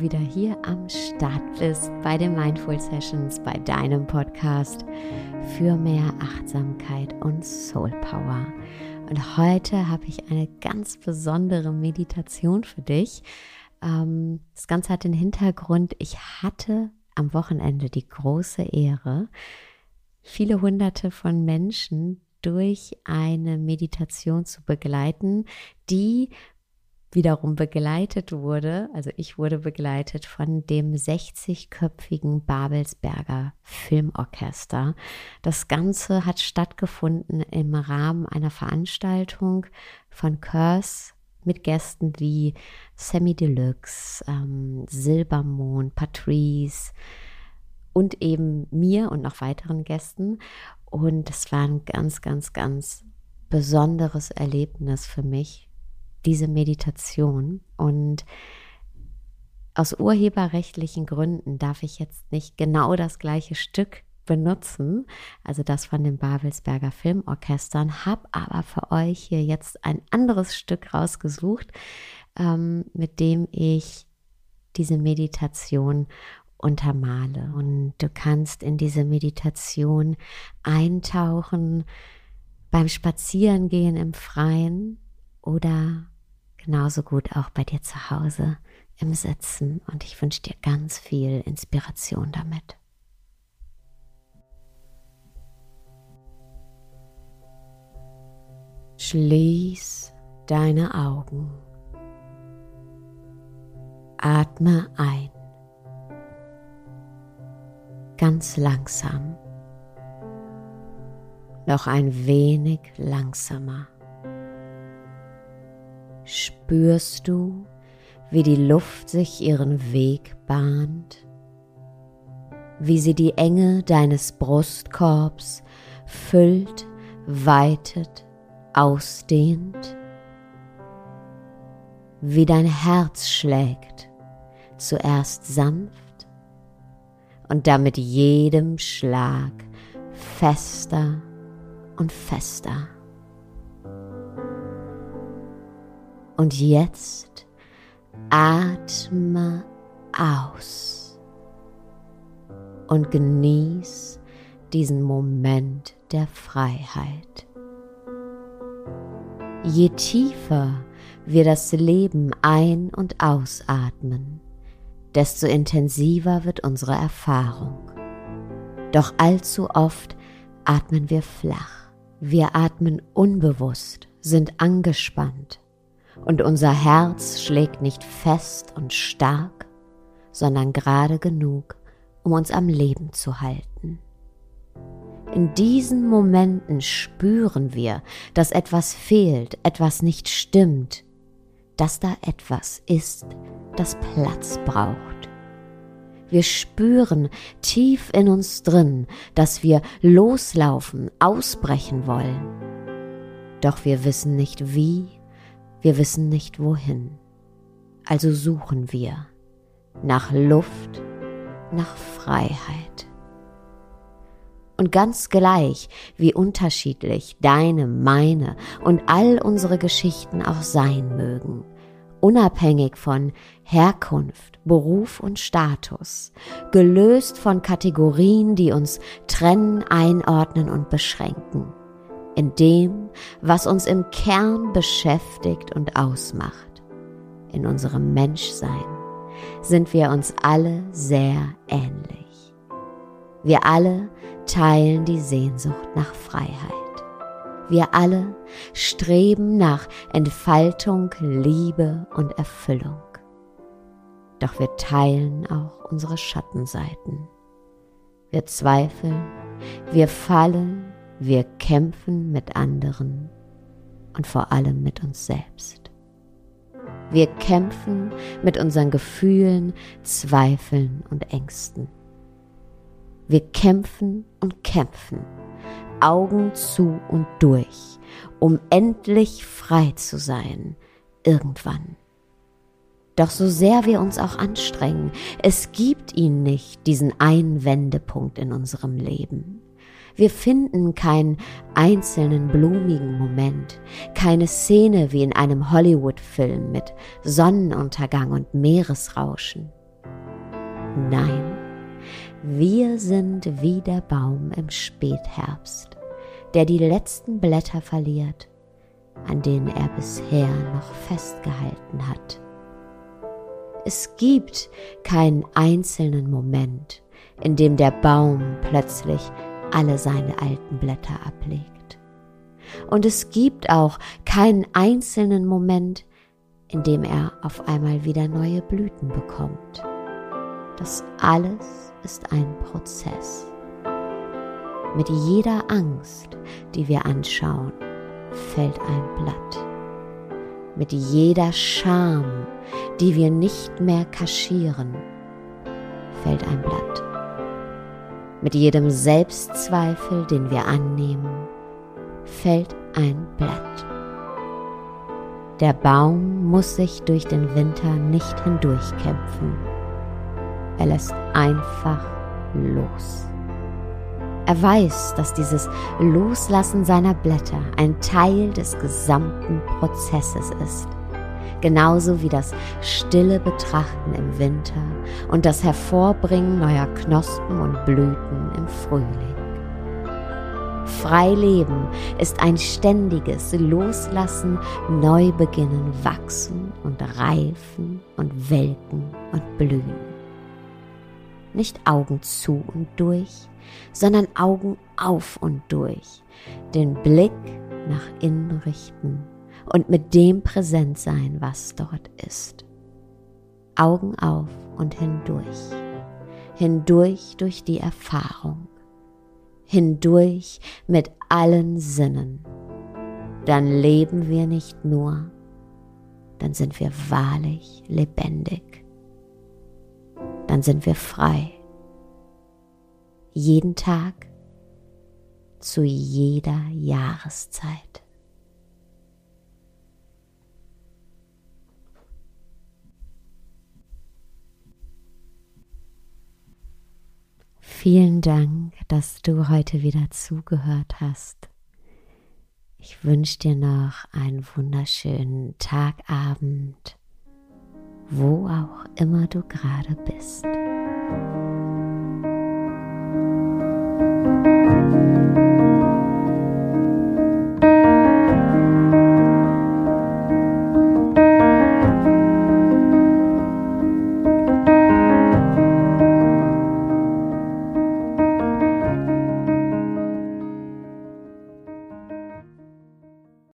wieder hier am Start bist bei den Mindful Sessions, bei deinem Podcast für mehr Achtsamkeit und Soul Power. Und heute habe ich eine ganz besondere Meditation für dich. Ähm, das Ganze hat den Hintergrund, ich hatte am Wochenende die große Ehre, viele hunderte von Menschen durch eine Meditation zu begleiten, die wiederum begleitet wurde, also ich wurde begleitet von dem 60-köpfigen Babelsberger Filmorchester. Das Ganze hat stattgefunden im Rahmen einer Veranstaltung von Curse mit Gästen wie Sammy Deluxe, ähm, Silbermond, Patrice und eben mir und noch weiteren Gästen. Und es war ein ganz, ganz, ganz besonderes Erlebnis für mich, diese Meditation. Und aus urheberrechtlichen Gründen darf ich jetzt nicht genau das gleiche Stück benutzen, also das von den Babelsberger Filmorchestern, habe aber für euch hier jetzt ein anderes Stück rausgesucht, ähm, mit dem ich diese Meditation untermale. Und du kannst in diese Meditation eintauchen beim Spazierengehen im Freien oder genauso gut auch bei dir zu Hause im Sitzen. Und ich wünsche dir ganz viel Inspiration damit. Schließ deine Augen. Atme ein. Ganz langsam. Noch ein wenig langsamer spürst du, wie die Luft sich ihren Weg bahnt, wie sie die Enge deines Brustkorbs füllt, weitet, ausdehnt, wie dein Herz schlägt, zuerst sanft und damit jedem Schlag fester und fester. Und jetzt atme aus und genieß diesen Moment der Freiheit. Je tiefer wir das Leben ein- und ausatmen, desto intensiver wird unsere Erfahrung. Doch allzu oft atmen wir flach. Wir atmen unbewusst, sind angespannt und unser Herz schlägt nicht fest und stark, sondern gerade genug, um uns am Leben zu halten. In diesen Momenten spüren wir, dass etwas fehlt, etwas nicht stimmt, dass da etwas ist, das Platz braucht. Wir spüren tief in uns drin, dass wir loslaufen, ausbrechen wollen. Doch wir wissen nicht wie wir wissen nicht wohin. Also suchen wir nach Luft, nach Freiheit. Und ganz gleich, wie unterschiedlich deine, meine und all unsere Geschichten auch sein mögen, unabhängig von Herkunft, Beruf und Status, gelöst von Kategorien, die uns trennen, einordnen und beschränken in dem, was uns im Kern beschäftigt und ausmacht, in unserem Menschsein, sind wir uns alle sehr ähnlich. Wir alle teilen die Sehnsucht nach Freiheit. Wir alle streben nach Entfaltung, Liebe und Erfüllung. Doch wir teilen auch unsere Schattenseiten. Wir zweifeln, wir fallen, wir kämpfen mit anderen und vor allem mit uns selbst. Wir kämpfen mit unseren Gefühlen, Zweifeln und Ängsten. Wir kämpfen und kämpfen, Augen zu und durch, um endlich frei zu sein, irgendwann. Doch so sehr wir uns auch anstrengen, es gibt ihn nicht, diesen einen Wendepunkt in unserem Leben. Wir finden keinen einzelnen blumigen Moment, keine Szene wie in einem Hollywood-Film mit Sonnenuntergang und Meeresrauschen. Nein, wir sind wie der Baum im Spätherbst, der die letzten Blätter verliert, an denen er bisher noch festgehalten hat. Es gibt keinen einzelnen Moment, in dem der Baum plötzlich alle seine alten Blätter ablegt. Und es gibt auch keinen einzelnen Moment, in dem er auf einmal wieder neue Blüten bekommt. Das alles ist ein Prozess. Mit jeder Angst, die wir anschauen, fällt ein Blatt. Mit jeder Scham, die wir nicht mehr kaschieren, fällt ein Blatt. Mit jedem Selbstzweifel, den wir annehmen, fällt ein Blatt. Der Baum muss sich durch den Winter nicht hindurchkämpfen. Er lässt einfach los. Er weiß, dass dieses Loslassen seiner Blätter ein Teil des gesamten Prozesses ist genauso wie das stille Betrachten im Winter und das Hervorbringen neuer Knospen und Blüten im Frühling. Frei leben ist ein ständiges Loslassen, Neubeginnen, Wachsen und Reifen und Welken und Blühen. Nicht Augen zu und durch, sondern Augen auf und durch, den Blick nach innen richten und mit dem präsent sein, was dort ist. Augen auf und hindurch, hindurch durch die Erfahrung, hindurch mit allen Sinnen. Dann leben wir nicht nur, dann sind wir wahrlich lebendig. Dann sind wir frei. Jeden Tag, zu jeder Jahreszeit. Vielen Dank, dass du heute wieder zugehört hast. Ich wünsche dir noch einen wunderschönen Tagabend, wo auch immer du gerade bist.